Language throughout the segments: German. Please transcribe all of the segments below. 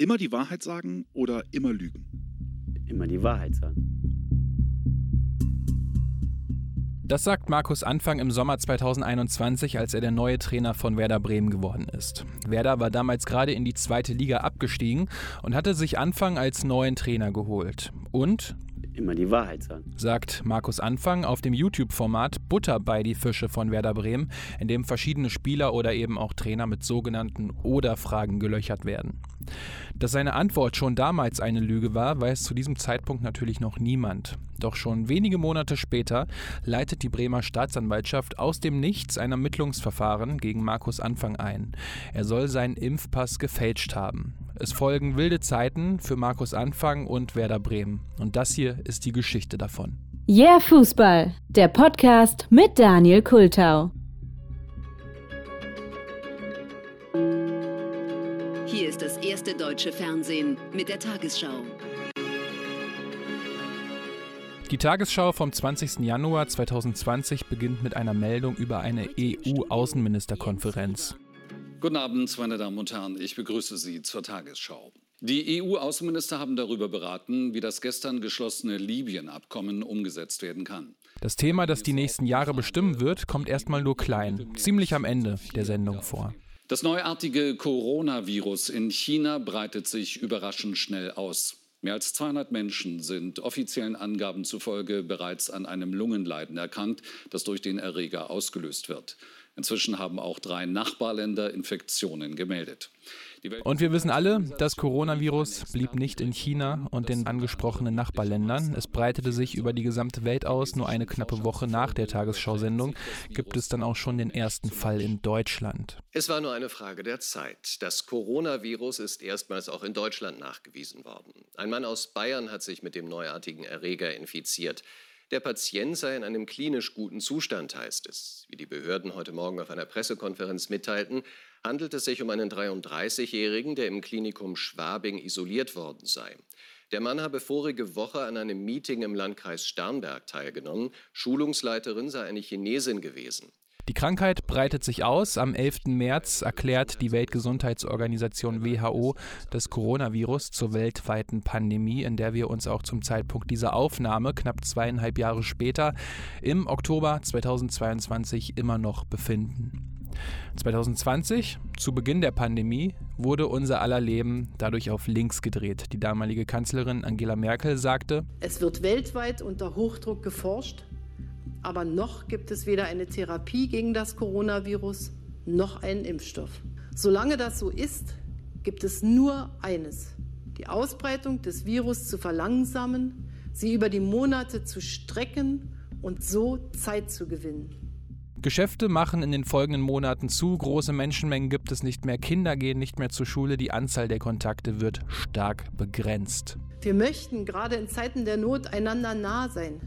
Immer die Wahrheit sagen oder immer lügen? Immer die Wahrheit sagen. Das sagt Markus Anfang im Sommer 2021, als er der neue Trainer von Werder Bremen geworden ist. Werder war damals gerade in die zweite Liga abgestiegen und hatte sich Anfang als neuen Trainer geholt. Und immer die Wahrheit sagen. Sagt Markus Anfang auf dem YouTube-Format Butter bei die Fische von Werder Bremen, in dem verschiedene Spieler oder eben auch Trainer mit sogenannten Oder-Fragen gelöchert werden. Dass seine Antwort schon damals eine Lüge war, weiß zu diesem Zeitpunkt natürlich noch niemand. Doch schon wenige Monate später leitet die Bremer Staatsanwaltschaft aus dem Nichts ein Ermittlungsverfahren gegen Markus Anfang ein. Er soll seinen Impfpass gefälscht haben. Es folgen wilde Zeiten für Markus Anfang und Werder Bremen. Und das hier ist die Geschichte davon. Yeah Fußball, der Podcast mit Daniel Kultau. Erste deutsche Fernsehen mit der Tagesschau. Die Tagesschau vom 20. Januar 2020 beginnt mit einer Meldung über eine EU-Außenministerkonferenz. Guten Abend, meine Damen und Herren. Ich begrüße Sie zur Tagesschau. Die EU-Außenminister haben darüber beraten, wie das gestern geschlossene Libyen-Abkommen umgesetzt werden kann. Das Thema, das die nächsten Jahre bestimmen wird, kommt erstmal nur klein, ziemlich am Ende der Sendung vor. Das neuartige Coronavirus in China breitet sich überraschend schnell aus. Mehr als 200 Menschen sind offiziellen Angaben zufolge bereits an einem Lungenleiden erkrankt, das durch den Erreger ausgelöst wird. Inzwischen haben auch drei Nachbarländer Infektionen gemeldet. Und wir wissen alle, das Coronavirus blieb nicht in China und den angesprochenen Nachbarländern. Es breitete sich über die gesamte Welt aus. Nur eine knappe Woche nach der Tagesschau-Sendung gibt es dann auch schon den ersten Fall in Deutschland. Es war nur eine Frage der Zeit. Das Coronavirus ist erstmals auch in Deutschland nachgewiesen worden. Ein Mann aus Bayern hat sich mit dem neuartigen Erreger infiziert. Der Patient sei in einem klinisch guten Zustand, heißt es. Wie die Behörden heute Morgen auf einer Pressekonferenz mitteilten, handelt es sich um einen 33-Jährigen, der im Klinikum Schwabing isoliert worden sei. Der Mann habe vorige Woche an einem Meeting im Landkreis Starnberg teilgenommen. Schulungsleiterin sei eine Chinesin gewesen. Die Krankheit breitet sich aus. Am 11. März erklärt die Weltgesundheitsorganisation WHO das Coronavirus zur weltweiten Pandemie, in der wir uns auch zum Zeitpunkt dieser Aufnahme, knapp zweieinhalb Jahre später, im Oktober 2022 immer noch befinden. 2020, zu Beginn der Pandemie, wurde unser aller Leben dadurch auf links gedreht. Die damalige Kanzlerin Angela Merkel sagte, Es wird weltweit unter Hochdruck geforscht, aber noch gibt es weder eine Therapie gegen das Coronavirus noch einen Impfstoff. Solange das so ist, gibt es nur eines, die Ausbreitung des Virus zu verlangsamen, sie über die Monate zu strecken und so Zeit zu gewinnen. Geschäfte machen in den folgenden Monaten zu, große Menschenmengen gibt es nicht mehr, Kinder gehen nicht mehr zur Schule, die Anzahl der Kontakte wird stark begrenzt. Wir möchten gerade in Zeiten der Not einander nah sein.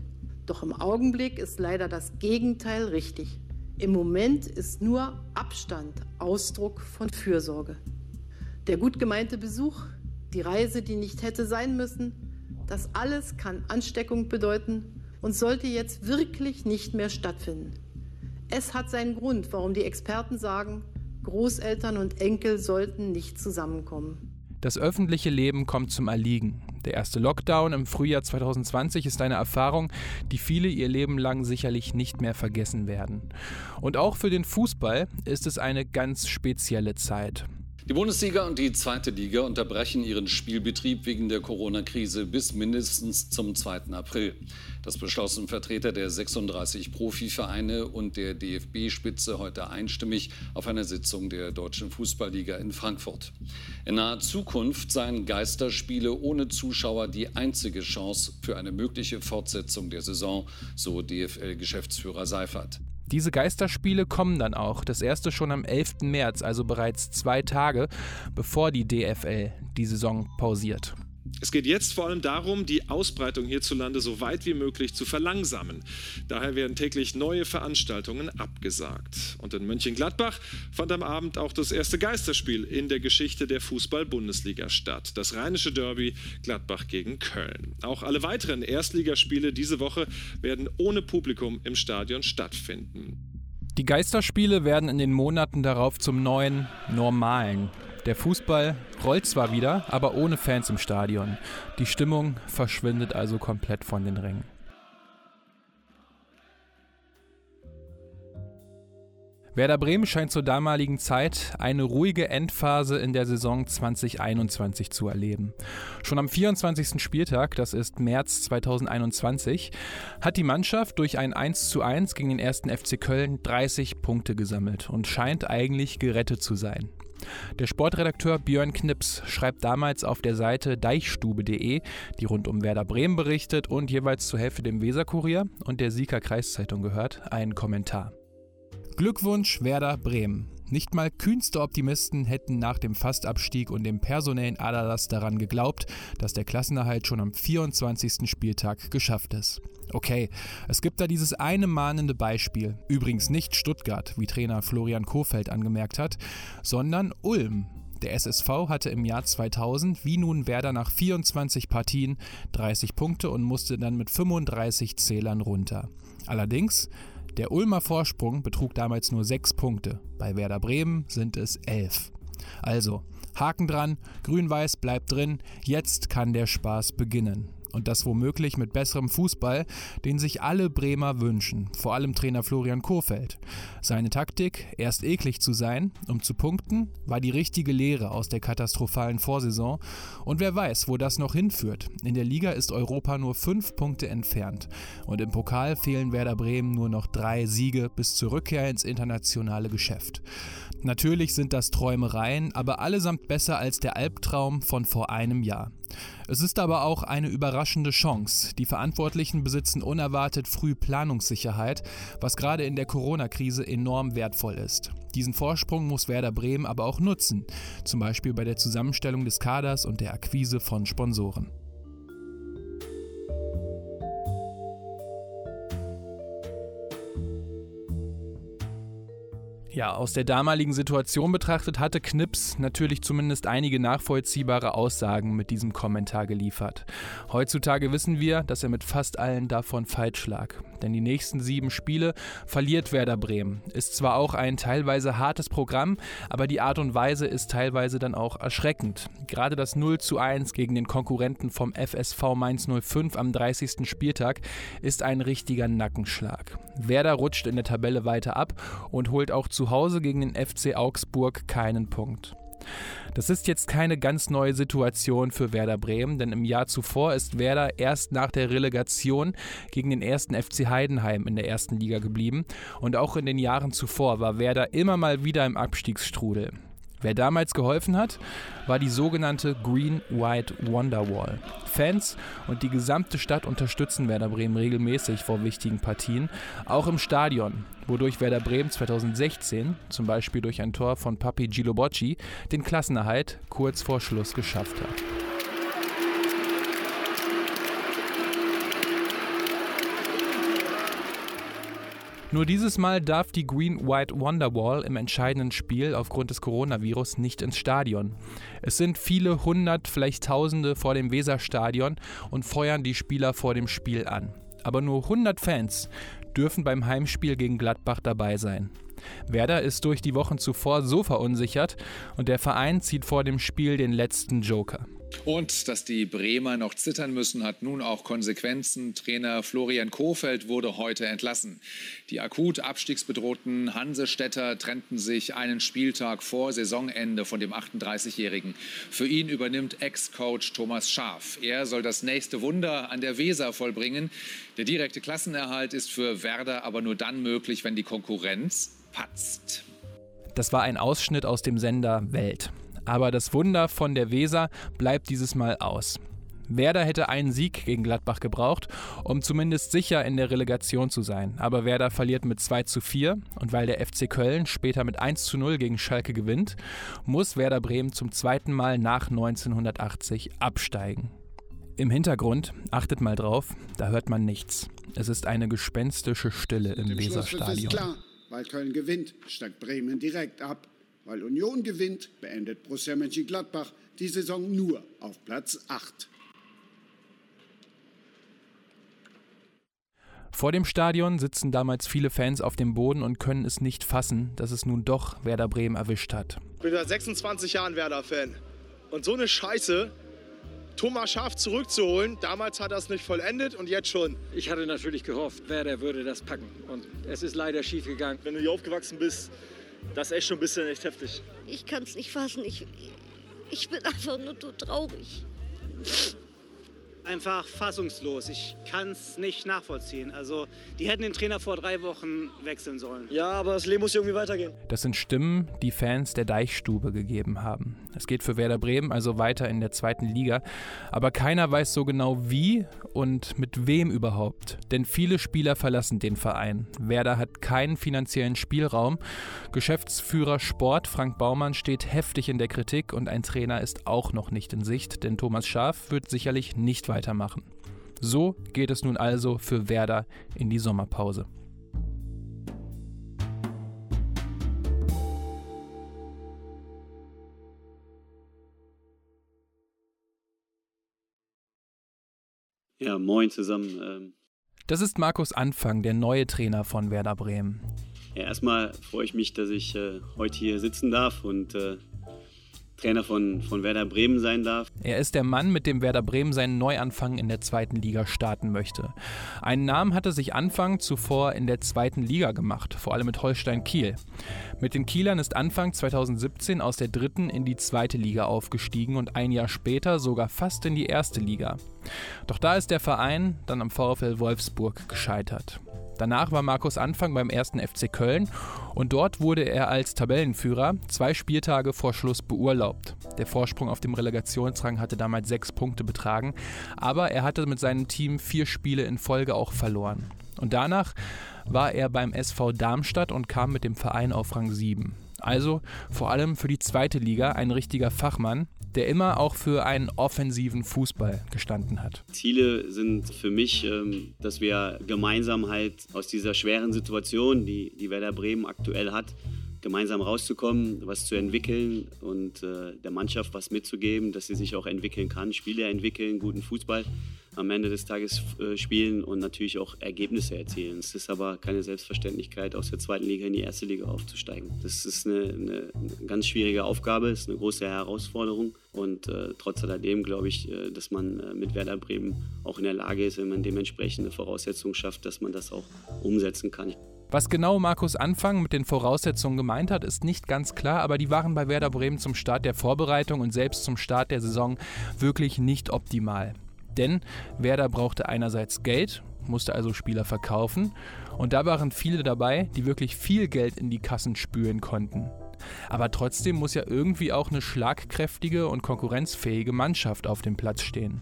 Doch im Augenblick ist leider das Gegenteil richtig. Im Moment ist nur Abstand Ausdruck von Fürsorge. Der gut gemeinte Besuch, die Reise, die nicht hätte sein müssen, das alles kann Ansteckung bedeuten und sollte jetzt wirklich nicht mehr stattfinden. Es hat seinen Grund, warum die Experten sagen, Großeltern und Enkel sollten nicht zusammenkommen. Das öffentliche Leben kommt zum Erliegen. Der erste Lockdown im Frühjahr 2020 ist eine Erfahrung, die viele ihr Leben lang sicherlich nicht mehr vergessen werden. Und auch für den Fußball ist es eine ganz spezielle Zeit. Die Bundesliga und die zweite Liga unterbrechen ihren Spielbetrieb wegen der Corona-Krise bis mindestens zum 2. April. Das beschlossen Vertreter der 36 Profivereine und der DFB-Spitze heute einstimmig auf einer Sitzung der Deutschen Fußballliga in Frankfurt. In naher Zukunft seien Geisterspiele ohne Zuschauer die einzige Chance für eine mögliche Fortsetzung der Saison, so DFL-Geschäftsführer Seifert. Diese Geisterspiele kommen dann auch. Das erste schon am 11. März, also bereits zwei Tage, bevor die DFL die Saison pausiert. Es geht jetzt vor allem darum, die Ausbreitung hierzulande so weit wie möglich zu verlangsamen. Daher werden täglich neue Veranstaltungen abgesagt. Und in Mönchengladbach fand am Abend auch das erste Geisterspiel in der Geschichte der Fußball-Bundesliga statt. Das rheinische Derby Gladbach gegen Köln. Auch alle weiteren Erstligaspiele diese Woche werden ohne Publikum im Stadion stattfinden. Die Geisterspiele werden in den Monaten darauf zum neuen Normalen. Der Fußball rollt zwar wieder, aber ohne Fans im Stadion. Die Stimmung verschwindet also komplett von den Rängen. Werder Bremen scheint zur damaligen Zeit eine ruhige Endphase in der Saison 2021 zu erleben. Schon am 24. Spieltag, das ist März 2021, hat die Mannschaft durch ein 1:1 gegen den ersten FC Köln 30 Punkte gesammelt und scheint eigentlich gerettet zu sein. Der Sportredakteur Björn Knips schreibt damals auf der Seite deichstube.de, die rund um Werder Bremen berichtet und jeweils zur Hälfte dem Weserkurier und der Sieger Kreiszeitung gehört, einen Kommentar. Glückwunsch Werder Bremen. Nicht mal kühnste Optimisten hätten nach dem Fastabstieg und dem personellen Aderlass daran geglaubt, dass der Klassenerhalt schon am 24. Spieltag geschafft ist. Okay, es gibt da dieses eine mahnende Beispiel, übrigens nicht Stuttgart, wie Trainer Florian Kofeld angemerkt hat, sondern Ulm. Der SSV hatte im Jahr 2000 wie nun Werder nach 24 Partien 30 Punkte und musste dann mit 35 Zählern runter. Allerdings der Ulmer Vorsprung betrug damals nur sechs Punkte, bei Werder Bremen sind es elf. Also, Haken dran, Grün-Weiß bleibt drin, jetzt kann der Spaß beginnen. Und das womöglich mit besserem Fußball, den sich alle Bremer wünschen, vor allem Trainer Florian Kohfeldt. Seine Taktik, erst eklig zu sein, um zu punkten, war die richtige Lehre aus der katastrophalen Vorsaison. Und wer weiß, wo das noch hinführt. In der Liga ist Europa nur fünf Punkte entfernt. Und im Pokal fehlen Werder Bremen nur noch drei Siege bis zur Rückkehr ins internationale Geschäft. Natürlich sind das Träumereien, aber allesamt besser als der Albtraum von vor einem Jahr. Es ist aber auch eine überraschende Chance. Die Verantwortlichen besitzen unerwartet früh Planungssicherheit, was gerade in der Corona-Krise enorm wertvoll ist. Diesen Vorsprung muss Werder Bremen aber auch nutzen, zum Beispiel bei der Zusammenstellung des Kaders und der Akquise von Sponsoren. Ja, aus der damaligen Situation betrachtet hatte Knips natürlich zumindest einige nachvollziehbare Aussagen mit diesem Kommentar geliefert. Heutzutage wissen wir, dass er mit fast allen davon falsch lag. Denn die nächsten sieben Spiele verliert Werder Bremen. Ist zwar auch ein teilweise hartes Programm, aber die Art und Weise ist teilweise dann auch erschreckend. Gerade das 0 zu 1 gegen den Konkurrenten vom FSV Mainz 05 am 30. Spieltag ist ein richtiger Nackenschlag. Werder rutscht in der Tabelle weiter ab und holt auch zu zu Hause gegen den FC Augsburg keinen Punkt. Das ist jetzt keine ganz neue Situation für Werder Bremen, denn im Jahr zuvor ist Werder erst nach der Relegation gegen den ersten FC Heidenheim in der ersten Liga geblieben und auch in den Jahren zuvor war Werder immer mal wieder im Abstiegsstrudel. Wer damals geholfen hat, war die sogenannte Green White Wonderwall. Fans und die gesamte Stadt unterstützen Werder Bremen regelmäßig vor wichtigen Partien, auch im Stadion, wodurch Werder Bremen 2016, zum Beispiel durch ein Tor von Papi Gilobocci, den Klassenerhalt kurz vor Schluss geschafft hat. Nur dieses Mal darf die Green-White Wonderwall im entscheidenden Spiel aufgrund des Coronavirus nicht ins Stadion. Es sind viele hundert, vielleicht tausende vor dem Weserstadion und feuern die Spieler vor dem Spiel an. Aber nur 100 Fans dürfen beim Heimspiel gegen Gladbach dabei sein. Werder ist durch die Wochen zuvor so verunsichert und der Verein zieht vor dem Spiel den letzten Joker. Und dass die Bremer noch zittern müssen, hat nun auch Konsequenzen. Trainer Florian Kofeld wurde heute entlassen. Die akut abstiegsbedrohten Hansestädter trennten sich einen Spieltag vor Saisonende von dem 38-Jährigen. Für ihn übernimmt Ex-Coach Thomas Schaaf. Er soll das nächste Wunder an der Weser vollbringen. Der direkte Klassenerhalt ist für Werder aber nur dann möglich, wenn die Konkurrenz patzt. Das war ein Ausschnitt aus dem Sender Welt. Aber das Wunder von der Weser bleibt dieses Mal aus. Werder hätte einen Sieg gegen Gladbach gebraucht, um zumindest sicher in der Relegation zu sein. Aber Werder verliert mit 2 zu 4 und weil der FC Köln später mit 1 zu 0 gegen Schalke gewinnt, muss Werder Bremen zum zweiten Mal nach 1980 absteigen. Im Hintergrund, achtet mal drauf, da hört man nichts. Es ist eine gespenstische Stille im Weserstadion. Klar, weil Köln gewinnt, steigt Bremen direkt ab. Weil Union gewinnt, beendet Borussia Mönchengladbach die Saison nur auf Platz 8. Vor dem Stadion sitzen damals viele Fans auf dem Boden und können es nicht fassen, dass es nun doch Werder Bremen erwischt hat. Ich bin seit 26 Jahren Werder-Fan. Und so eine Scheiße, Thomas Schaaf zurückzuholen, damals hat er es nicht vollendet und jetzt schon. Ich hatte natürlich gehofft, Werder würde das packen. Und es ist leider schief gegangen. Wenn du hier aufgewachsen bist, das ist echt schon ein bisschen echt heftig. Ich kann es nicht fassen. Ich, ich bin einfach nur so traurig einfach fassungslos. Ich kann es nicht nachvollziehen. Also, die hätten den Trainer vor drei Wochen wechseln sollen. Ja, aber das Leben muss irgendwie weitergehen. Das sind Stimmen, die Fans der Deichstube gegeben haben. Es geht für Werder Bremen also weiter in der zweiten Liga. Aber keiner weiß so genau wie und mit wem überhaupt. Denn viele Spieler verlassen den Verein. Werder hat keinen finanziellen Spielraum. Geschäftsführer Sport Frank Baumann steht heftig in der Kritik und ein Trainer ist auch noch nicht in Sicht, denn Thomas Schaaf wird sicherlich nicht weitermachen. So geht es nun also für Werder in die Sommerpause. Ja, moin zusammen. Ähm. Das ist Markus Anfang, der neue Trainer von Werder Bremen. Ja, erstmal freue ich mich, dass ich äh, heute hier sitzen darf und äh, Trainer von, von Werder Bremen sein darf. Er ist der Mann, mit dem Werder Bremen seinen Neuanfang in der zweiten Liga starten möchte. Einen Namen hatte sich Anfang zuvor in der zweiten Liga gemacht, vor allem mit Holstein Kiel. Mit den Kielern ist Anfang 2017 aus der dritten in die zweite Liga aufgestiegen und ein Jahr später sogar fast in die erste Liga. Doch da ist der Verein dann am VfL Wolfsburg gescheitert. Danach war Markus Anfang beim ersten FC Köln und dort wurde er als Tabellenführer zwei Spieltage vor Schluss beurlaubt. Der Vorsprung auf dem Relegationsrang hatte damals sechs Punkte betragen, aber er hatte mit seinem Team vier Spiele in Folge auch verloren. Und danach war er beim SV Darmstadt und kam mit dem Verein auf Rang 7. Also vor allem für die zweite Liga ein richtiger Fachmann, der immer auch für einen offensiven Fußball gestanden hat. Ziele sind für mich, ähm, dass wir gemeinsam halt aus dieser schweren Situation, die, die Werder Bremen aktuell hat, gemeinsam rauszukommen, was zu entwickeln und äh, der Mannschaft was mitzugeben, dass sie sich auch entwickeln kann, Spiele entwickeln, guten Fußball am Ende des Tages äh, spielen und natürlich auch Ergebnisse erzielen. Es ist aber keine Selbstverständlichkeit, aus der zweiten Liga in die erste Liga aufzusteigen. Das ist eine, eine, eine ganz schwierige Aufgabe, ist eine große Herausforderung und äh, trotz alledem glaube ich, äh, dass man äh, mit Werder Bremen auch in der Lage ist, wenn man dementsprechende Voraussetzungen schafft, dass man das auch umsetzen kann. Was genau Markus Anfang mit den Voraussetzungen gemeint hat, ist nicht ganz klar, aber die waren bei Werder Bremen zum Start der Vorbereitung und selbst zum Start der Saison wirklich nicht optimal. Denn Werder brauchte einerseits Geld, musste also Spieler verkaufen und da waren viele dabei, die wirklich viel Geld in die Kassen spülen konnten. Aber trotzdem muss ja irgendwie auch eine schlagkräftige und konkurrenzfähige Mannschaft auf dem Platz stehen.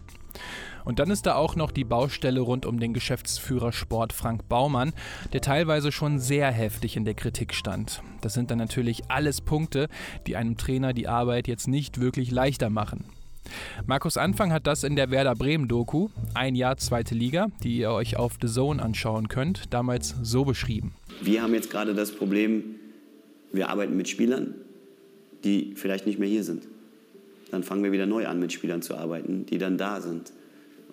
Und dann ist da auch noch die Baustelle rund um den Geschäftsführer Sport Frank Baumann, der teilweise schon sehr heftig in der Kritik stand. Das sind dann natürlich alles Punkte, die einem Trainer die Arbeit jetzt nicht wirklich leichter machen. Markus Anfang hat das in der Werder Bremen Doku, ein Jahr zweite Liga, die ihr euch auf The Zone anschauen könnt, damals so beschrieben. Wir haben jetzt gerade das Problem, wir arbeiten mit Spielern, die vielleicht nicht mehr hier sind. Dann fangen wir wieder neu an, mit Spielern zu arbeiten, die dann da sind.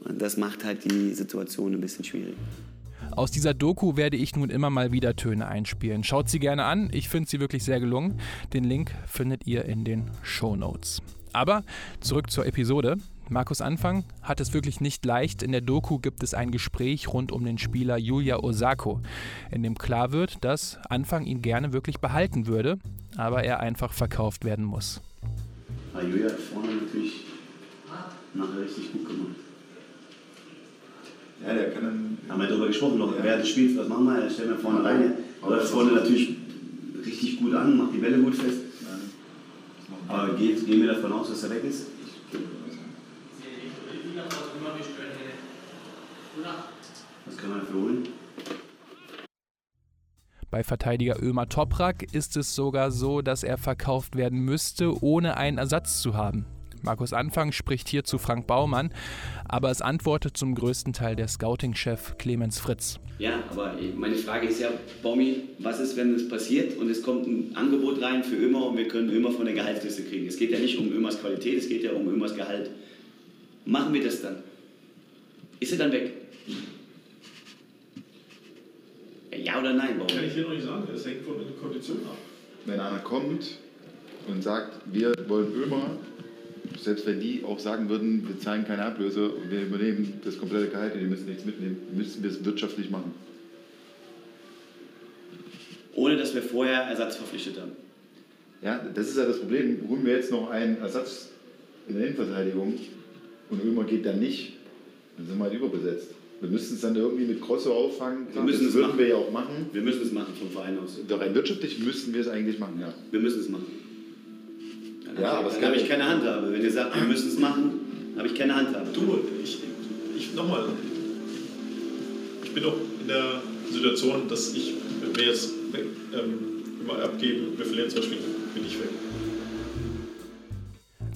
Und das macht halt die Situation ein bisschen schwierig. Aus dieser Doku werde ich nun immer mal wieder Töne einspielen. Schaut sie gerne an, ich finde sie wirklich sehr gelungen. Den Link findet ihr in den Show Notes. Aber zurück zur Episode. Markus Anfang hat es wirklich nicht leicht. In der Doku gibt es ein Gespräch rund um den Spieler Julia Osako, in dem klar wird, dass Anfang ihn gerne wirklich behalten würde, aber er einfach verkauft werden muss. Ja, Julia hat vorne natürlich nachher richtig gut gemacht. Ja, der kann dann. Haben wir darüber gesprochen, noch während des Spiels, was machen wir? Er stellt mir vorne rein. Läuft vorne natürlich richtig gut an, macht die Bälle gut fest. Aber geht, gehen wir davon aus, dass er weg ist? Was kann man dafür holen? Bei Verteidiger Ömer Toprak ist es sogar so, dass er verkauft werden müsste, ohne einen Ersatz zu haben. Markus Anfang spricht hier zu Frank Baumann, aber es antwortet zum größten Teil der Scouting-Chef Clemens Fritz. Ja, aber meine Frage ist ja, Baumi, was ist, wenn es passiert und es kommt ein Angebot rein für Ömer und wir können Ömer von der Gehaltsliste kriegen? Es geht ja nicht um Ömers Qualität, es geht ja um Ömers Gehalt. Machen wir das dann? Ist er dann weg? Ja oder nein? Warum? Kann ich hier noch nicht sagen, das hängt von den Konditionen ab. Wenn einer kommt und sagt, wir wollen Ömer, selbst wenn die auch sagen würden, wir zahlen keine Ablöse und wir übernehmen das komplette Gehalt und die müssen nichts mitnehmen, müssen wir es wirtschaftlich machen. Ohne dass wir vorher Ersatz verpflichtet haben. Ja, das ist ja das Problem. Holen wir jetzt noch einen Ersatz in der Innenverteidigung und Ömer geht dann nicht, dann sind wir halt überbesetzt. Wir müssen es dann irgendwie mit Grosso auffangen. Wir müssen das es würden machen. wir ja auch machen. Wir müssen es machen vom Verein aus. Doch rein wirtschaftlich müssten wir es eigentlich machen, ja. Wir müssen es machen. Dann Ja, habe aber dann habe ich keine Handhabe. Wenn ihr sagt, wir müssen es machen, habe ich keine Handhabe. Du, ich, ich nochmal. Ich bin doch in der Situation, dass ich mir jetzt ähm, immer abgeben, wir verlieren zwei Spiele, bin ich weg.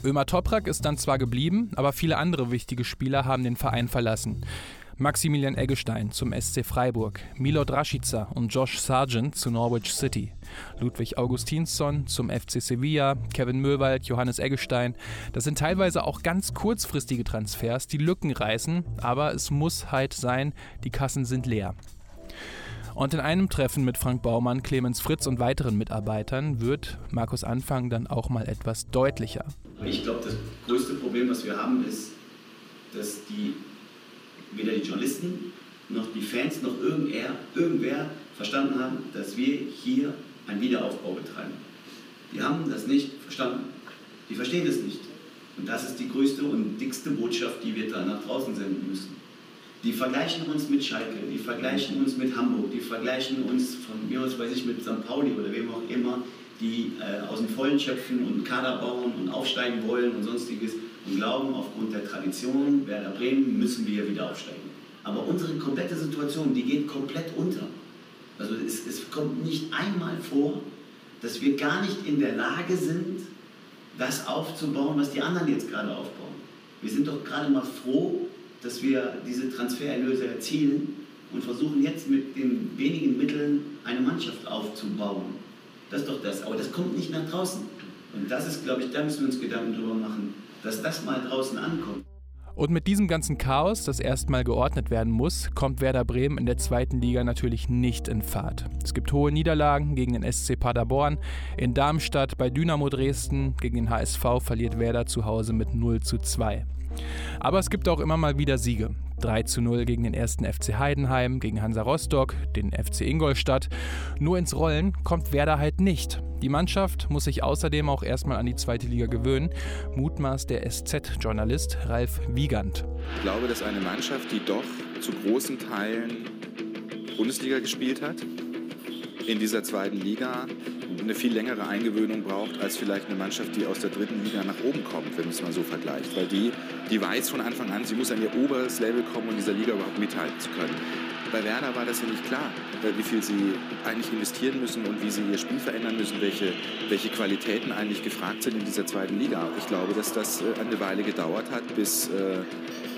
Ömer Toprak ist dann zwar geblieben, aber viele andere wichtige Spieler haben den Verein verlassen. Maximilian Eggestein zum SC Freiburg, Milot Rashica und Josh Sargent zu Norwich City, Ludwig Augustinsson zum FC Sevilla, Kevin Möwald, Johannes Eggestein. Das sind teilweise auch ganz kurzfristige Transfers, die Lücken reißen, aber es muss halt sein, die Kassen sind leer. Und in einem Treffen mit Frank Baumann, Clemens Fritz und weiteren Mitarbeitern wird Markus Anfang dann auch mal etwas deutlicher. Ich glaube, das größte Problem, was wir haben, ist, dass die, weder die Journalisten noch die Fans noch irgendwer, irgendwer verstanden haben, dass wir hier einen Wiederaufbau betreiben. Die haben das nicht verstanden. Die verstehen das nicht. Und das ist die größte und dickste Botschaft, die wir da nach draußen senden müssen. Die vergleichen uns mit Schalke, die vergleichen uns mit Hamburg, die vergleichen uns von mir aus, weiß ich, mit St. Pauli oder wem auch immer, die äh, aus dem Vollen schöpfen und Kader bauen und aufsteigen wollen und sonstiges und glauben, aufgrund der Tradition Werder Bremen müssen wir wieder aufsteigen. Aber unsere komplette Situation, die geht komplett unter. Also es, es kommt nicht einmal vor, dass wir gar nicht in der Lage sind, das aufzubauen, was die anderen jetzt gerade aufbauen. Wir sind doch gerade mal froh, dass wir diese Transfererlöse erzielen und versuchen jetzt mit den wenigen Mitteln eine Mannschaft aufzubauen. Das ist doch das. Aber das kommt nicht nach draußen. Und das ist, glaube ich, da müssen wir uns Gedanken drüber machen, dass das mal draußen ankommt. Und mit diesem ganzen Chaos, das erstmal geordnet werden muss, kommt Werder Bremen in der zweiten Liga natürlich nicht in Fahrt. Es gibt hohe Niederlagen gegen den SC Paderborn, in Darmstadt bei Dynamo Dresden, gegen den HSV verliert Werder zu Hause mit 0 zu 2. Aber es gibt auch immer mal wieder Siege. 3 zu 0 gegen den ersten FC Heidenheim, gegen Hansa Rostock, den FC Ingolstadt. Nur ins Rollen kommt Werder halt nicht. Die Mannschaft muss sich außerdem auch erstmal an die zweite Liga gewöhnen, mutmaßt der SZ-Journalist Ralf Wiegand. Ich glaube, dass eine Mannschaft, die doch zu großen Teilen Bundesliga gespielt hat, in dieser zweiten Liga eine viel längere Eingewöhnung braucht als vielleicht eine Mannschaft, die aus der dritten Liga nach oben kommt, wenn man es mal so vergleicht. Weil die, die weiß von Anfang an, sie muss an ihr oberes Level kommen, um in dieser Liga überhaupt mithalten zu können. Bei Werder war das ja nicht klar, äh, wie viel sie eigentlich investieren müssen und wie sie ihr Spiel verändern müssen, welche, welche Qualitäten eigentlich gefragt sind in dieser zweiten Liga. Ich glaube, dass das äh, eine Weile gedauert hat, bis, äh,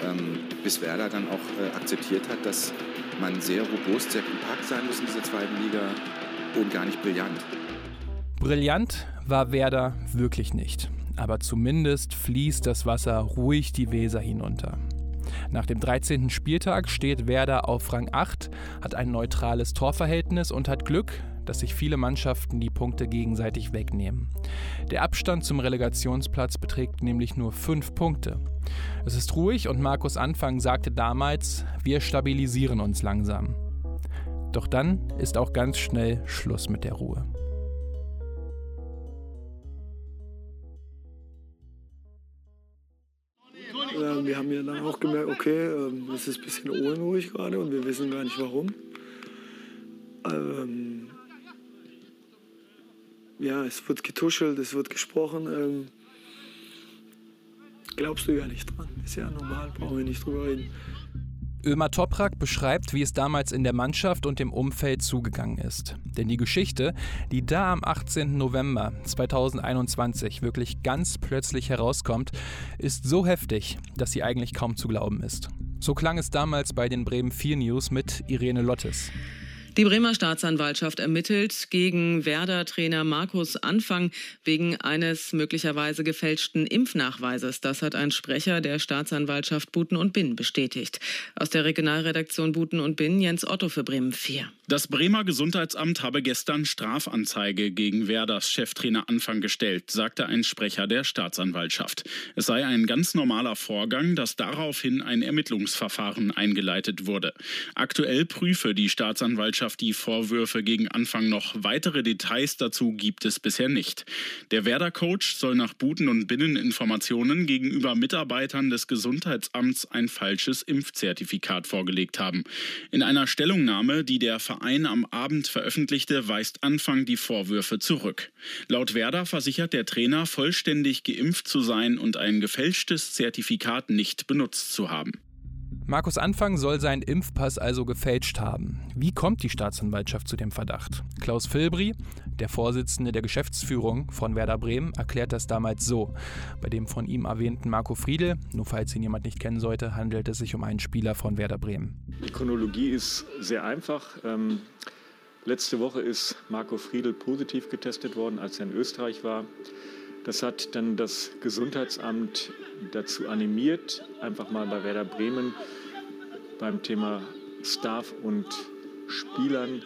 ähm, bis Werder dann auch akzeptiert hat, dass man sehr robust, sehr kompakt sein muss in dieser zweiten Liga und gar nicht brillant. Brillant war Werder wirklich nicht. Aber zumindest fließt das Wasser ruhig die Weser hinunter. Nach dem 13. Spieltag steht Werder auf Rang 8, hat ein neutrales Torverhältnis und hat Glück, dass sich viele Mannschaften die Punkte gegenseitig wegnehmen. Der Abstand zum Relegationsplatz beträgt nämlich nur 5 Punkte. Es ist ruhig und Markus Anfang sagte damals, wir stabilisieren uns langsam. Doch dann ist auch ganz schnell Schluss mit der Ruhe. Wir haben ja dann auch gemerkt, okay, ähm, es ist ein bisschen unruhig gerade und wir wissen gar nicht warum. Ähm, ja, es wird getuschelt, es wird gesprochen. Ähm, glaubst du ja nicht dran. Ist ja normal, brauchen wir nicht drüber reden. Ömer Toprak beschreibt, wie es damals in der Mannschaft und im Umfeld zugegangen ist. Denn die Geschichte, die da am 18. November 2021 wirklich ganz plötzlich herauskommt, ist so heftig, dass sie eigentlich kaum zu glauben ist. So klang es damals bei den Bremen 4 News mit Irene Lottes. Die Bremer Staatsanwaltschaft ermittelt gegen Werder-Trainer Markus Anfang wegen eines möglicherweise gefälschten Impfnachweises. Das hat ein Sprecher der Staatsanwaltschaft Buten und Binn bestätigt. Aus der Regionalredaktion Buten und Binn Jens Otto für Bremen 4. Das Bremer Gesundheitsamt habe gestern Strafanzeige gegen Werders Cheftrainer Anfang gestellt, sagte ein Sprecher der Staatsanwaltschaft. Es sei ein ganz normaler Vorgang, dass daraufhin ein Ermittlungsverfahren eingeleitet wurde. Aktuell prüfe die Staatsanwaltschaft die Vorwürfe gegen Anfang noch. Weitere Details dazu gibt es bisher nicht. Der Werder-Coach soll nach Buten und Binneninformationen gegenüber Mitarbeitern des Gesundheitsamts ein falsches Impfzertifikat vorgelegt haben. In einer Stellungnahme, die der Verein am Abend veröffentlichte, weist Anfang die Vorwürfe zurück. Laut Werder versichert der Trainer, vollständig geimpft zu sein und ein gefälschtes Zertifikat nicht benutzt zu haben. Markus Anfang soll seinen Impfpass also gefälscht haben. Wie kommt die Staatsanwaltschaft zu dem Verdacht? Klaus Filbri, der Vorsitzende der Geschäftsführung von Werder Bremen, erklärt das damals so. Bei dem von ihm erwähnten Marco Friedl, nur falls ihn jemand nicht kennen sollte, handelt es sich um einen Spieler von Werder Bremen. Die Chronologie ist sehr einfach. Ähm, letzte Woche ist Marco Friedl positiv getestet worden, als er in Österreich war. Das hat dann das Gesundheitsamt dazu animiert, einfach mal bei Werder Bremen beim Thema Staff und Spielern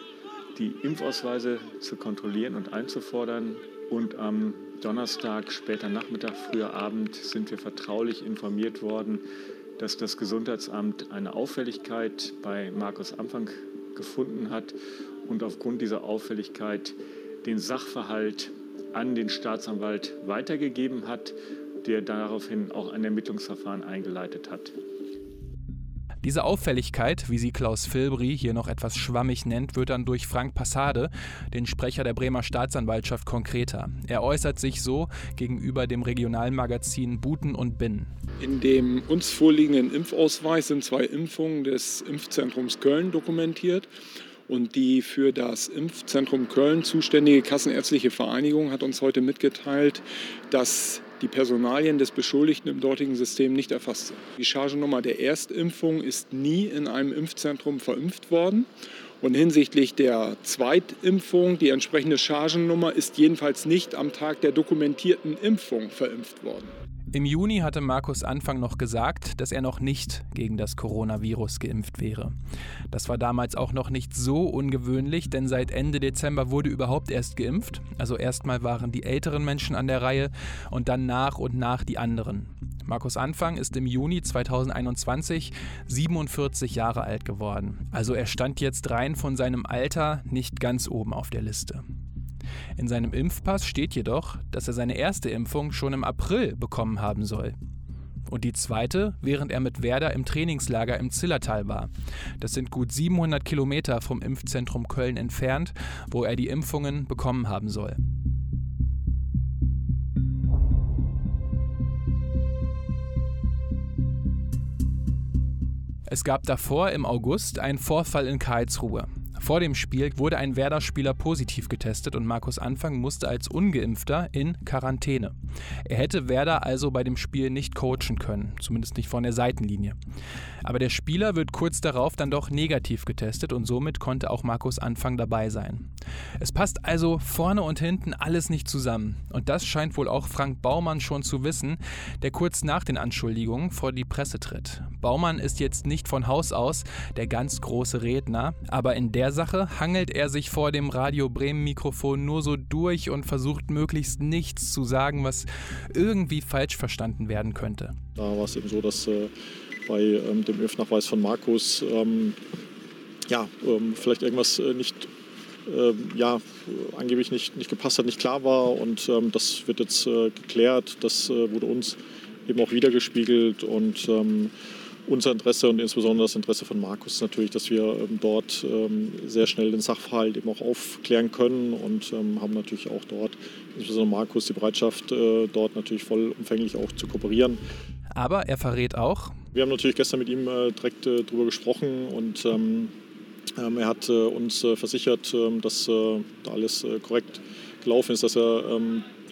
die Impfausweise zu kontrollieren und einzufordern. Und am Donnerstag, später Nachmittag, früher Abend sind wir vertraulich informiert worden, dass das Gesundheitsamt eine Auffälligkeit bei Markus Anfang gefunden hat und aufgrund dieser Auffälligkeit den Sachverhalt an den Staatsanwalt weitergegeben hat, der daraufhin auch ein Ermittlungsverfahren eingeleitet hat. Diese Auffälligkeit, wie sie Klaus Filbri hier noch etwas schwammig nennt, wird dann durch Frank Passade, den Sprecher der Bremer Staatsanwaltschaft, konkreter. Er äußert sich so gegenüber dem Regionalmagazin Buten und Binn. In dem uns vorliegenden Impfausweis sind zwei Impfungen des Impfzentrums Köln dokumentiert. Und die für das Impfzentrum Köln zuständige Kassenärztliche Vereinigung hat uns heute mitgeteilt, dass die Personalien des Beschuldigten im dortigen System nicht erfasst sind. Die Chargennummer der Erstimpfung ist nie in einem Impfzentrum verimpft worden. Und hinsichtlich der Zweitimpfung, die entsprechende Chargennummer ist jedenfalls nicht am Tag der dokumentierten Impfung verimpft worden. Im Juni hatte Markus Anfang noch gesagt, dass er noch nicht gegen das Coronavirus geimpft wäre. Das war damals auch noch nicht so ungewöhnlich, denn seit Ende Dezember wurde überhaupt erst geimpft. Also erstmal waren die älteren Menschen an der Reihe und dann nach und nach die anderen. Markus Anfang ist im Juni 2021 47 Jahre alt geworden. Also er stand jetzt rein von seinem Alter nicht ganz oben auf der Liste. In seinem Impfpass steht jedoch, dass er seine erste Impfung schon im April bekommen haben soll. Und die zweite, während er mit Werder im Trainingslager im Zillertal war. Das sind gut 700 Kilometer vom Impfzentrum Köln entfernt, wo er die Impfungen bekommen haben soll. Es gab davor im August einen Vorfall in Karlsruhe. Vor dem Spiel wurde ein Werder-Spieler positiv getestet und Markus Anfang musste als Ungeimpfter in Quarantäne. Er hätte Werder also bei dem Spiel nicht coachen können, zumindest nicht von der Seitenlinie. Aber der Spieler wird kurz darauf dann doch negativ getestet und somit konnte auch Markus Anfang dabei sein. Es passt also vorne und hinten alles nicht zusammen. Und das scheint wohl auch Frank Baumann schon zu wissen, der kurz nach den Anschuldigungen vor die Presse tritt. Baumann ist jetzt nicht von Haus aus der ganz große Redner, aber in der Sache hangelt er sich vor dem Radio Bremen Mikrofon nur so durch und versucht möglichst nichts zu sagen, was irgendwie falsch verstanden werden könnte. Da war es eben so, dass äh, bei ähm, dem Impfnachweis von Markus ähm, ja, ähm, vielleicht irgendwas äh, nicht ähm, ja, angeblich nicht, nicht gepasst hat, nicht klar war und ähm, das wird jetzt äh, geklärt. Das äh, wurde uns eben auch wiedergespiegelt und ähm, unser Interesse und insbesondere das Interesse von Markus ist natürlich, dass wir ähm, dort ähm, sehr schnell den Sachverhalt eben auch aufklären können und ähm, haben natürlich auch dort, insbesondere Markus, die Bereitschaft, äh, dort natürlich vollumfänglich auch zu kooperieren. Aber er verrät auch. Wir haben natürlich gestern mit ihm äh, direkt äh, darüber gesprochen und ähm, ähm, er hat äh, uns äh, versichert, ähm, dass äh, da alles korrekt gelaufen ist, dass er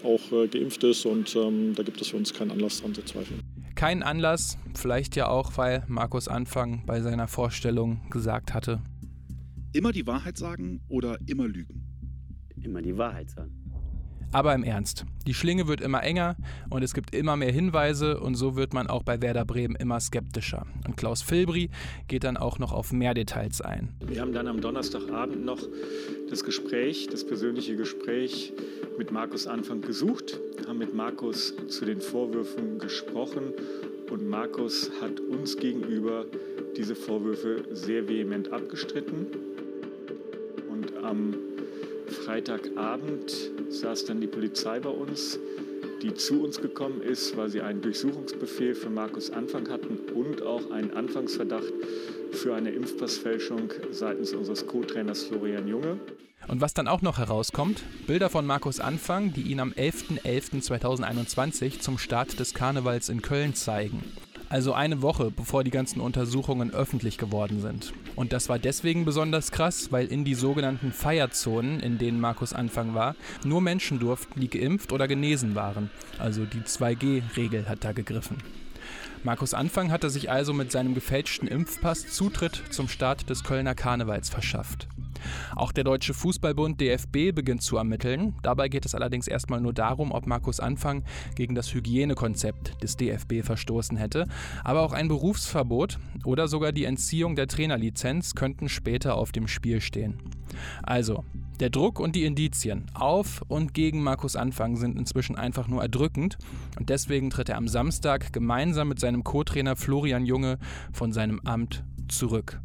auch geimpft ist und da gibt es für uns keinen Anlass daran zu zweifeln. Kein Anlass, vielleicht ja auch, weil Markus Anfang bei seiner Vorstellung gesagt hatte, Immer die Wahrheit sagen oder immer lügen? Immer die Wahrheit sagen. Aber im Ernst, die Schlinge wird immer enger und es gibt immer mehr Hinweise und so wird man auch bei Werder Bremen immer skeptischer. Und Klaus Filbri geht dann auch noch auf mehr Details ein. Wir haben dann am Donnerstagabend noch das Gespräch, das persönliche Gespräch mit Markus Anfang gesucht, haben mit Markus zu den Vorwürfen gesprochen und Markus hat uns gegenüber diese Vorwürfe sehr vehement abgestritten. Und am Freitagabend saß dann die Polizei bei uns, die zu uns gekommen ist, weil sie einen Durchsuchungsbefehl für Markus Anfang hatten und auch einen Anfangsverdacht für eine Impfpassfälschung seitens unseres Co-Trainers Florian Junge. Und was dann auch noch herauskommt, Bilder von Markus Anfang, die ihn am 11.11.2021 zum Start des Karnevals in Köln zeigen. Also eine Woche, bevor die ganzen Untersuchungen öffentlich geworden sind. Und das war deswegen besonders krass, weil in die sogenannten Feierzonen, in denen Markus Anfang war, nur Menschen durften, die geimpft oder genesen waren. Also die 2G-Regel hat da gegriffen. Markus Anfang hatte sich also mit seinem gefälschten Impfpass Zutritt zum Start des Kölner Karnevals verschafft. Auch der Deutsche Fußballbund DFB beginnt zu ermitteln. Dabei geht es allerdings erstmal nur darum, ob Markus Anfang gegen das Hygienekonzept des DFB verstoßen hätte. Aber auch ein Berufsverbot oder sogar die Entziehung der Trainerlizenz könnten später auf dem Spiel stehen. Also, der Druck und die Indizien auf und gegen Markus Anfang sind inzwischen einfach nur erdrückend und deswegen tritt er am Samstag gemeinsam mit seinem Co-Trainer Florian Junge von seinem Amt zurück.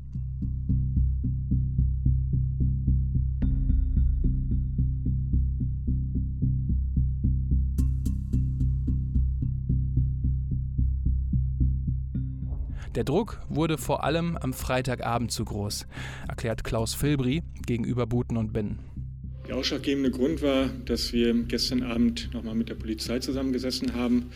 Der Druck wurde vor allem am Freitagabend zu groß, erklärt Klaus Filbri gegenüber Buten und Binnen. Der ausschlaggebende Grund war, dass wir gestern Abend nochmal mit der Polizei zusammengesessen haben.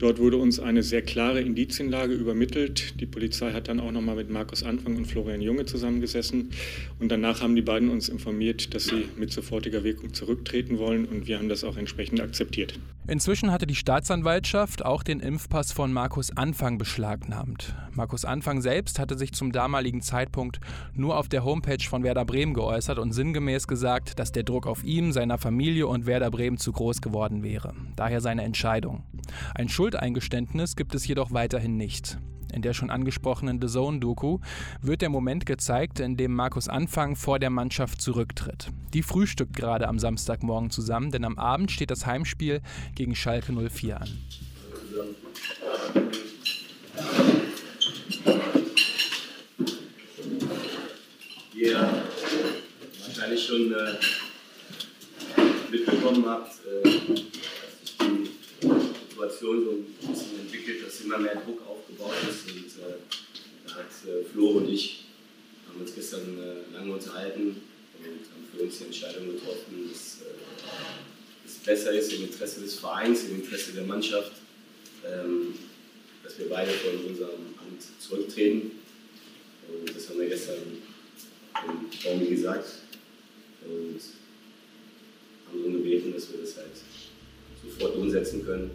Dort wurde uns eine sehr klare Indizienlage übermittelt. Die Polizei hat dann auch nochmal mit Markus Anfang und Florian Junge zusammengesessen. Und danach haben die beiden uns informiert, dass sie mit sofortiger Wirkung zurücktreten wollen. Und wir haben das auch entsprechend akzeptiert. Inzwischen hatte die Staatsanwaltschaft auch den Impfpass von Markus Anfang beschlagnahmt. Markus Anfang selbst hatte sich zum damaligen Zeitpunkt nur auf der Homepage von Werder Bremen geäußert und sinngemäß gesagt, dass der Druck auf ihm, seiner Familie und Werder Bremen zu groß geworden wäre. Daher seine Entscheidung. Ein Schuldeingeständnis gibt es jedoch weiterhin nicht. In der schon angesprochenen The Zone-Doku wird der Moment gezeigt, in dem Markus Anfang vor der Mannschaft zurücktritt. Die frühstückt gerade am Samstagmorgen zusammen, denn am Abend steht das Heimspiel gegen Schalke 04 an. Ihr wahrscheinlich schon äh, mitbekommen habt, äh, Situation so ein bisschen entwickelt, dass immer mehr Druck aufgebaut ist. Und äh, da hat äh, Flo und ich haben uns gestern äh, lange unterhalten und haben für uns die Entscheidung getroffen, dass äh, es besser ist im Interesse des Vereins, im Interesse der Mannschaft, ähm, dass wir beide von unserem Amt zurücktreten. Und das haben wir gestern im Raum gesagt und haben so gebeten, dass wir das halt sofort umsetzen können.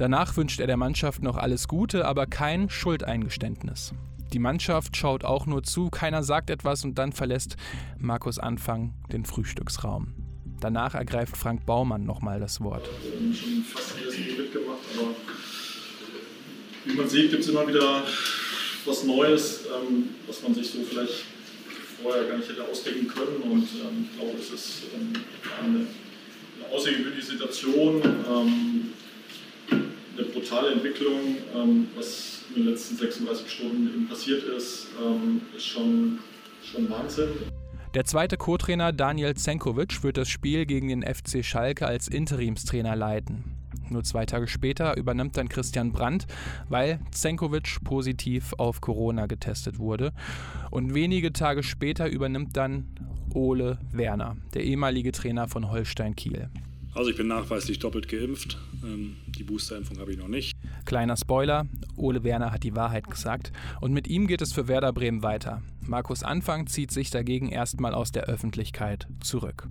Danach wünscht er der Mannschaft noch alles Gute, aber kein Schuldeingeständnis. Die Mannschaft schaut auch nur zu, keiner sagt etwas und dann verlässt Markus Anfang den Frühstücksraum. Danach ergreift Frank Baumann nochmal das Wort. Fast Spiel mitgemacht, aber wie man sieht, gibt es immer wieder was Neues, ähm, was man sich so vielleicht vorher gar nicht hätte ausdenken können. Und ähm, ich glaube, es ist ähm, eine, eine außergewöhnliche Situation. Brutale Entwicklung, ähm, was in den letzten 36 Stunden passiert ist, ähm, ist schon, schon Wahnsinn. Der zweite Co-Trainer Daniel Zenkovic wird das Spiel gegen den FC Schalke als Interimstrainer leiten. Nur zwei Tage später übernimmt dann Christian Brandt, weil Zenkovic positiv auf Corona getestet wurde. Und wenige Tage später übernimmt dann Ole Werner, der ehemalige Trainer von Holstein Kiel. Also ich bin nachweislich doppelt geimpft. Ähm, die Boosterimpfung habe ich noch nicht. Kleiner Spoiler, Ole Werner hat die Wahrheit gesagt. Und mit ihm geht es für Werder Bremen weiter. Markus Anfang zieht sich dagegen erstmal aus der Öffentlichkeit zurück.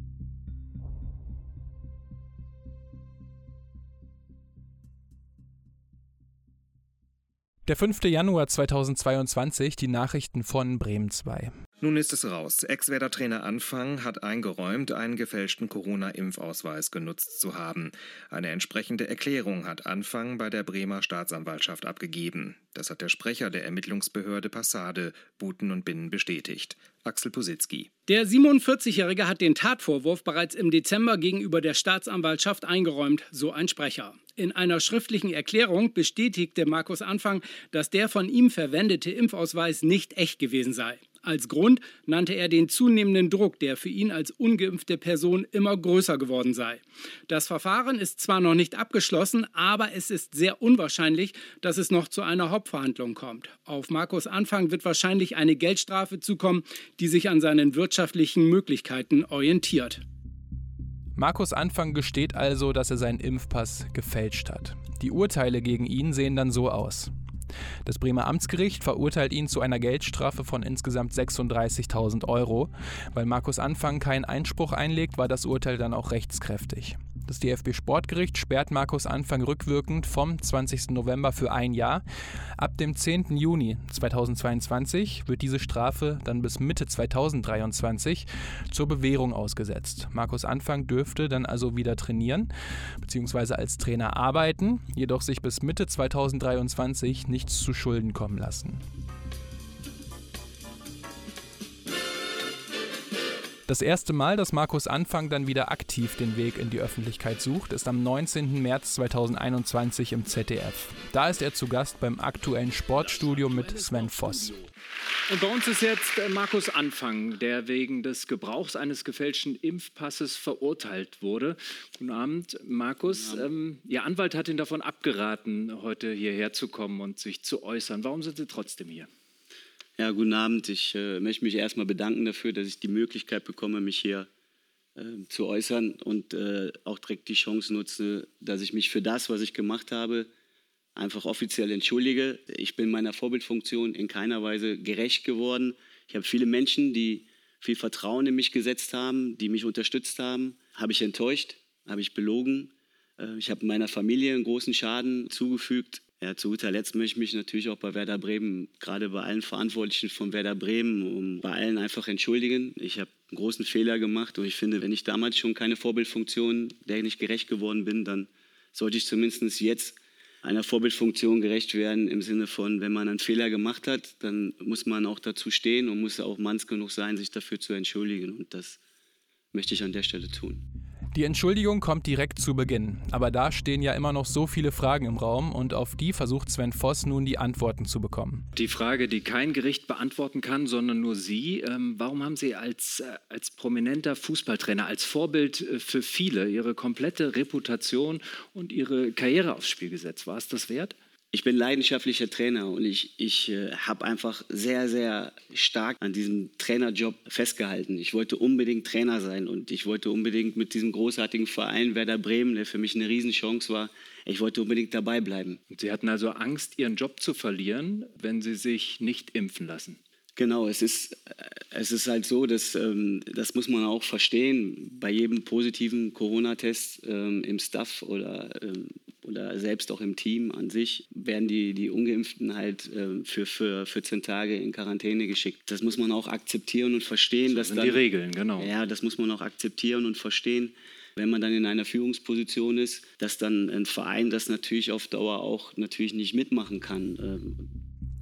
Der 5. Januar 2022, die Nachrichten von Bremen 2. Nun ist es raus. Ex-Werder-Trainer Anfang hat eingeräumt, einen gefälschten Corona-Impfausweis genutzt zu haben. Eine entsprechende Erklärung hat Anfang bei der Bremer Staatsanwaltschaft abgegeben. Das hat der Sprecher der Ermittlungsbehörde Passade, Buten und Binnen bestätigt. Axel Positzky. Der 47-Jährige hat den Tatvorwurf bereits im Dezember gegenüber der Staatsanwaltschaft eingeräumt, so ein Sprecher. In einer schriftlichen Erklärung bestätigte Markus Anfang, dass der von ihm verwendete Impfausweis nicht echt gewesen sei. Als Grund nannte er den zunehmenden Druck, der für ihn als ungeimpfte Person immer größer geworden sei. Das Verfahren ist zwar noch nicht abgeschlossen, aber es ist sehr unwahrscheinlich, dass es noch zu einer Hauptverhandlung kommt. Auf Markus Anfang wird wahrscheinlich eine Geldstrafe zukommen, die sich an seinen wirtschaftlichen Möglichkeiten orientiert. Markus Anfang gesteht also, dass er seinen Impfpass gefälscht hat. Die Urteile gegen ihn sehen dann so aus. Das Bremer Amtsgericht verurteilt ihn zu einer Geldstrafe von insgesamt 36.000 Euro. Weil Markus Anfang keinen Einspruch einlegt, war das Urteil dann auch rechtskräftig. Das DFB Sportgericht sperrt Markus Anfang rückwirkend vom 20. November für ein Jahr. Ab dem 10. Juni 2022 wird diese Strafe dann bis Mitte 2023 zur Bewährung ausgesetzt. Markus Anfang dürfte dann also wieder trainieren bzw. als Trainer arbeiten, jedoch sich bis Mitte 2023 nichts zu Schulden kommen lassen. Das erste Mal, dass Markus Anfang dann wieder aktiv den Weg in die Öffentlichkeit sucht, ist am 19. März 2021 im ZDF. Da ist er zu Gast beim aktuellen Sportstudio mit Sven Voss. Und bei uns ist jetzt äh, Markus Anfang, der wegen des Gebrauchs eines gefälschten Impfpasses verurteilt wurde. Guten Abend, Markus. Ja. Ähm, Ihr Anwalt hat Ihnen davon abgeraten, heute hierher zu kommen und sich zu äußern. Warum sind Sie trotzdem hier? Ja, guten Abend. Ich äh, möchte mich erstmal bedanken dafür, dass ich die Möglichkeit bekomme, mich hier äh, zu äußern und äh, auch direkt die Chance nutze, dass ich mich für das, was ich gemacht habe, einfach offiziell entschuldige. Ich bin meiner Vorbildfunktion in keiner Weise gerecht geworden. Ich habe viele Menschen, die viel Vertrauen in mich gesetzt haben, die mich unterstützt haben, habe ich enttäuscht, habe ich belogen. Äh, ich habe meiner Familie einen großen Schaden zugefügt. Ja, zu guter Letzt möchte ich mich natürlich auch bei Werder Bremen, gerade bei allen Verantwortlichen von Werder Bremen, um bei allen einfach entschuldigen. Ich habe einen großen Fehler gemacht und ich finde, wenn ich damals schon keine Vorbildfunktion, der nicht gerecht geworden bin, dann sollte ich zumindest jetzt einer Vorbildfunktion gerecht werden im Sinne von, wenn man einen Fehler gemacht hat, dann muss man auch dazu stehen und muss auch manns genug sein, sich dafür zu entschuldigen. Und das möchte ich an der Stelle tun. Die Entschuldigung kommt direkt zu Beginn, aber da stehen ja immer noch so viele Fragen im Raum und auf die versucht Sven Voss nun die Antworten zu bekommen. Die Frage, die kein Gericht beantworten kann, sondern nur Sie. Ähm, warum haben Sie als, äh, als prominenter Fußballtrainer, als Vorbild äh, für viele Ihre komplette Reputation und Ihre Karriere aufs Spiel gesetzt? War es das wert? Ich bin leidenschaftlicher Trainer und ich, ich äh, habe einfach sehr, sehr stark an diesem Trainerjob festgehalten. Ich wollte unbedingt Trainer sein und ich wollte unbedingt mit diesem großartigen Verein Werder Bremen, der für mich eine Riesenchance war, ich wollte unbedingt dabei bleiben. Sie hatten also Angst, Ihren Job zu verlieren, wenn Sie sich nicht impfen lassen? Genau, es ist, äh, es ist halt so, dass, ähm, das muss man auch verstehen, bei jedem positiven Corona-Test ähm, im Staff oder ähm, oder selbst auch im Team an sich werden die, die Ungeimpften halt äh, für, für 14 Tage in Quarantäne geschickt. Das muss man auch akzeptieren und verstehen. Das sind dann, die Regeln, genau. Ja, das muss man auch akzeptieren und verstehen. Wenn man dann in einer Führungsposition ist, dass dann ein Verein das natürlich auf Dauer auch natürlich nicht mitmachen kann. Ähm,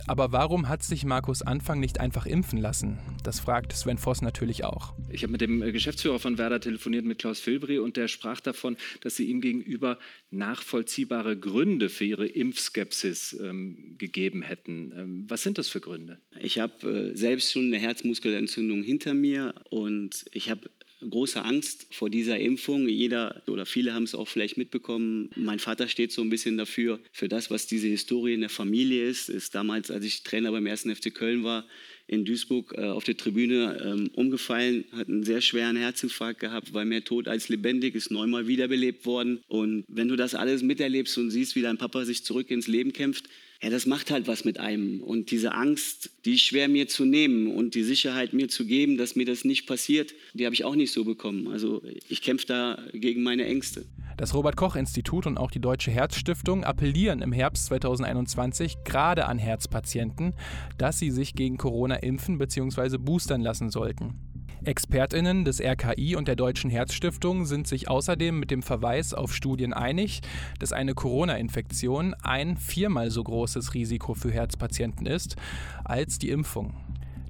aber warum hat sich Markus Anfang nicht einfach impfen lassen? Das fragt Sven Voss natürlich auch. Ich habe mit dem äh, Geschäftsführer von Werder telefoniert, mit Klaus Filbri, und der sprach davon, dass sie ihm gegenüber nachvollziehbare Gründe für ihre Impfskepsis ähm, gegeben hätten. Ähm, was sind das für Gründe? Ich habe äh, selbst schon eine Herzmuskelentzündung hinter mir und ich habe große Angst vor dieser Impfung. Jeder oder viele haben es auch vielleicht mitbekommen. Mein Vater steht so ein bisschen dafür, für das, was diese Historie in der Familie ist. Ist damals, als ich Trainer beim 1. FC Köln war, in Duisburg äh, auf der Tribüne ähm, umgefallen, hat einen sehr schweren Herzinfarkt gehabt, war mehr tot als lebendig, ist neunmal wiederbelebt worden. Und wenn du das alles miterlebst und siehst, wie dein Papa sich zurück ins Leben kämpft, ja, das macht halt was mit einem. Und diese Angst, die ist schwer mir zu nehmen und die Sicherheit mir zu geben, dass mir das nicht passiert, die habe ich auch nicht so bekommen. Also ich kämpfe da gegen meine Ängste. Das Robert Koch Institut und auch die Deutsche Herzstiftung appellieren im Herbst 2021 gerade an Herzpatienten, dass sie sich gegen Corona impfen bzw. boostern lassen sollten. Expertinnen des RKI und der Deutschen Herzstiftung sind sich außerdem mit dem Verweis auf Studien einig, dass eine Corona-Infektion ein viermal so großes Risiko für Herzpatienten ist als die Impfung.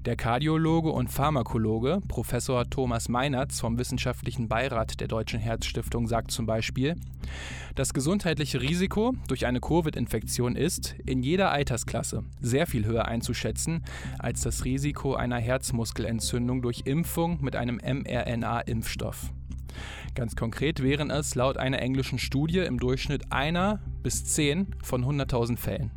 Der Kardiologe und Pharmakologe Professor Thomas Meinertz vom Wissenschaftlichen Beirat der Deutschen Herzstiftung sagt zum Beispiel, das gesundheitliche Risiko durch eine Covid-Infektion ist in jeder Altersklasse sehr viel höher einzuschätzen als das Risiko einer Herzmuskelentzündung durch Impfung mit einem mRNA-Impfstoff. Ganz konkret wären es laut einer englischen Studie im Durchschnitt einer bis zehn von 100.000 Fällen.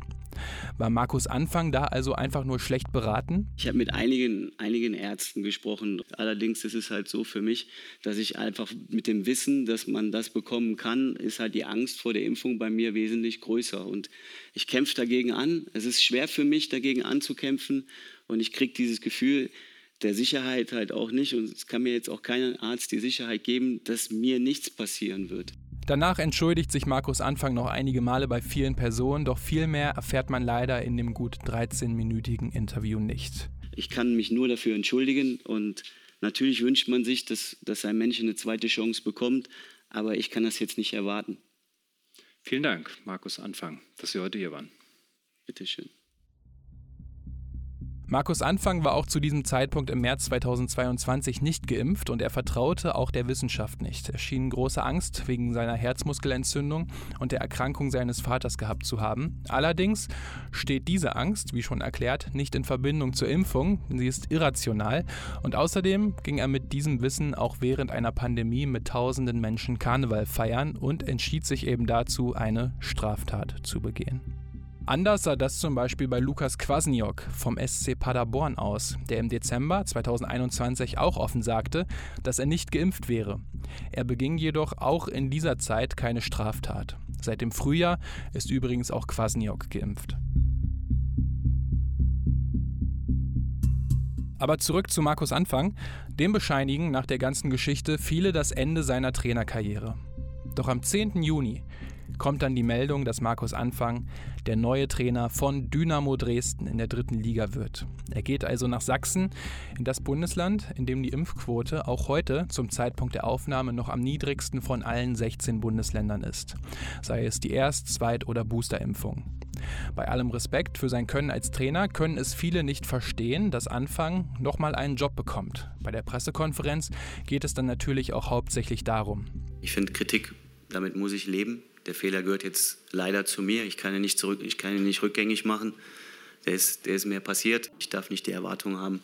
War Markus Anfang da also einfach nur schlecht beraten? Ich habe mit einigen, einigen Ärzten gesprochen. Allerdings ist es halt so für mich, dass ich einfach mit dem Wissen, dass man das bekommen kann, ist halt die Angst vor der Impfung bei mir wesentlich größer. Und ich kämpfe dagegen an. Es ist schwer für mich, dagegen anzukämpfen. Und ich kriege dieses Gefühl, der Sicherheit halt auch nicht. Und es kann mir jetzt auch kein Arzt die Sicherheit geben, dass mir nichts passieren wird. Danach entschuldigt sich Markus Anfang noch einige Male bei vielen Personen, doch viel mehr erfährt man leider in dem gut 13-minütigen Interview nicht. Ich kann mich nur dafür entschuldigen und natürlich wünscht man sich, dass, dass ein Mensch eine zweite Chance bekommt, aber ich kann das jetzt nicht erwarten. Vielen Dank, Markus Anfang, dass Sie heute hier waren. Bitte schön. Markus Anfang war auch zu diesem Zeitpunkt im März 2022 nicht geimpft und er vertraute auch der Wissenschaft nicht. Er schien große Angst wegen seiner Herzmuskelentzündung und der Erkrankung seines Vaters gehabt zu haben. Allerdings steht diese Angst, wie schon erklärt, nicht in Verbindung zur Impfung, sie ist irrational und außerdem ging er mit diesem Wissen auch während einer Pandemie mit tausenden Menschen Karneval feiern und entschied sich eben dazu, eine Straftat zu begehen. Anders sah das zum Beispiel bei Lukas Kwasniok vom SC Paderborn aus, der im Dezember 2021 auch offen sagte, dass er nicht geimpft wäre. Er beging jedoch auch in dieser Zeit keine Straftat. Seit dem Frühjahr ist übrigens auch Kwasniok geimpft. Aber zurück zu Markus Anfang. Dem bescheinigen nach der ganzen Geschichte viele das Ende seiner Trainerkarriere. Doch am 10. Juni kommt dann die Meldung, dass Markus Anfang der neue Trainer von Dynamo Dresden in der dritten Liga wird. Er geht also nach Sachsen, in das Bundesland, in dem die Impfquote auch heute zum Zeitpunkt der Aufnahme noch am niedrigsten von allen 16 Bundesländern ist, sei es die Erst-, Zweit- oder Boosterimpfung. Bei allem Respekt für sein Können als Trainer können es viele nicht verstehen, dass Anfang nochmal einen Job bekommt. Bei der Pressekonferenz geht es dann natürlich auch hauptsächlich darum. Ich finde Kritik, damit muss ich leben der Fehler gehört jetzt leider zu mir. Ich kann ihn nicht zurück, ich kann ihn nicht rückgängig machen. Der ist, der ist mir passiert. Ich darf nicht die Erwartung haben,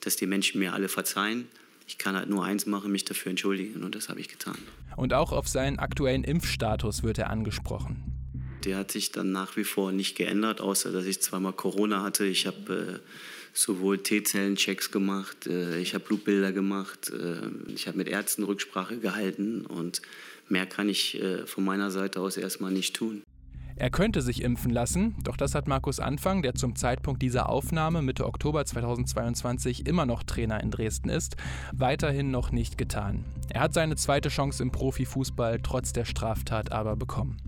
dass die Menschen mir alle verzeihen. Ich kann halt nur eins machen, mich dafür entschuldigen und das habe ich getan. Und auch auf seinen aktuellen Impfstatus wird er angesprochen. Der hat sich dann nach wie vor nicht geändert, außer dass ich zweimal Corona hatte. Ich habe äh, sowohl T-Zellen-Checks gemacht, äh, ich habe Blutbilder gemacht, äh, ich habe mit Ärzten Rücksprache gehalten und mehr kann ich äh, von meiner Seite aus erstmal nicht tun. Er könnte sich impfen lassen, doch das hat Markus Anfang, der zum Zeitpunkt dieser Aufnahme Mitte Oktober 2022 immer noch Trainer in Dresden ist, weiterhin noch nicht getan. Er hat seine zweite Chance im Profifußball trotz der Straftat aber bekommen.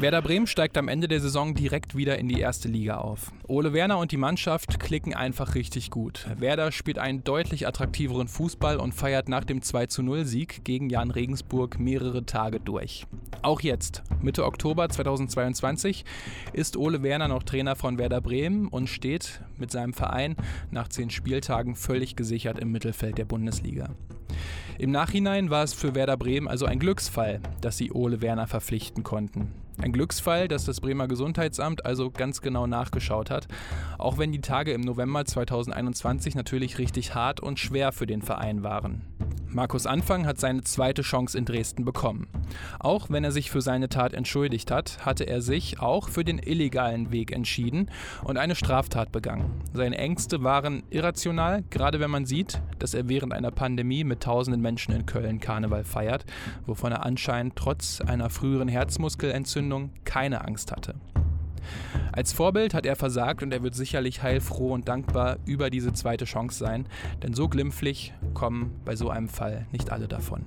Werder Bremen steigt am Ende der Saison direkt wieder in die erste Liga auf. Ole Werner und die Mannschaft klicken einfach richtig gut. Werder spielt einen deutlich attraktiveren Fußball und feiert nach dem 2-0-Sieg gegen Jan Regensburg mehrere Tage durch. Auch jetzt, Mitte Oktober 2022, ist Ole Werner noch Trainer von Werder Bremen und steht mit seinem Verein nach zehn Spieltagen völlig gesichert im Mittelfeld der Bundesliga. Im Nachhinein war es für Werder Bremen also ein Glücksfall, dass sie Ole Werner verpflichten konnten. Ein Glücksfall, dass das Bremer Gesundheitsamt also ganz genau nachgeschaut hat, auch wenn die Tage im November 2021 natürlich richtig hart und schwer für den Verein waren. Markus Anfang hat seine zweite Chance in Dresden bekommen. Auch wenn er sich für seine Tat entschuldigt hat, hatte er sich auch für den illegalen Weg entschieden und eine Straftat begangen. Seine Ängste waren irrational, gerade wenn man sieht, dass er während einer Pandemie mit tausenden Menschen in Köln Karneval feiert, wovon er anscheinend trotz einer früheren Herzmuskelentzündung keine Angst hatte. Als Vorbild hat er versagt und er wird sicherlich heilfroh und dankbar über diese zweite Chance sein, denn so glimpflich kommen bei so einem Fall nicht alle davon.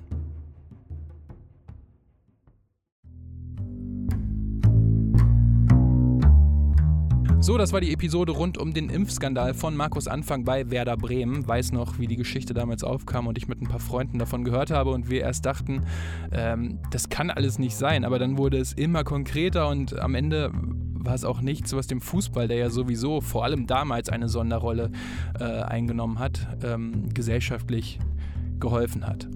So, das war die Episode rund um den Impfskandal von Markus Anfang bei Werder Bremen. Weiß noch, wie die Geschichte damals aufkam und ich mit ein paar Freunden davon gehört habe und wir erst dachten, ähm, das kann alles nicht sein. Aber dann wurde es immer konkreter und am Ende war es auch nichts, was dem Fußball, der ja sowieso vor allem damals eine Sonderrolle äh, eingenommen hat, ähm, gesellschaftlich geholfen hat.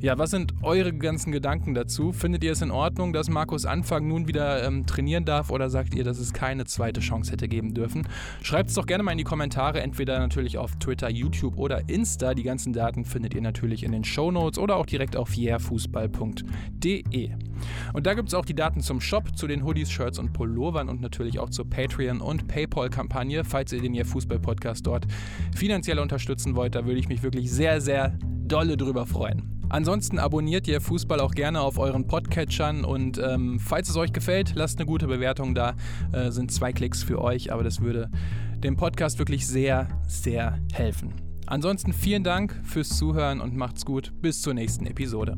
Ja, was sind eure ganzen Gedanken dazu? Findet ihr es in Ordnung, dass Markus Anfang nun wieder ähm, trainieren darf oder sagt ihr, dass es keine zweite Chance hätte geben dürfen? Schreibt es doch gerne mal in die Kommentare, entweder natürlich auf Twitter, YouTube oder Insta. Die ganzen Daten findet ihr natürlich in den Show Notes oder auch direkt auf yeahfußball.de. Und da gibt es auch die Daten zum Shop, zu den Hoodies, Shirts und Pullovern und natürlich auch zur Patreon- und Paypal-Kampagne, falls ihr den Yeah Fußball Podcast dort finanziell unterstützen wollt. Da würde ich mich wirklich sehr, sehr dolle drüber freuen. Ansonsten abonniert ihr Fußball auch gerne auf euren Podcatchern und ähm, falls es euch gefällt, lasst eine gute Bewertung da. Äh, sind zwei Klicks für euch, aber das würde dem Podcast wirklich sehr, sehr helfen. Ansonsten vielen Dank fürs Zuhören und macht's gut. Bis zur nächsten Episode.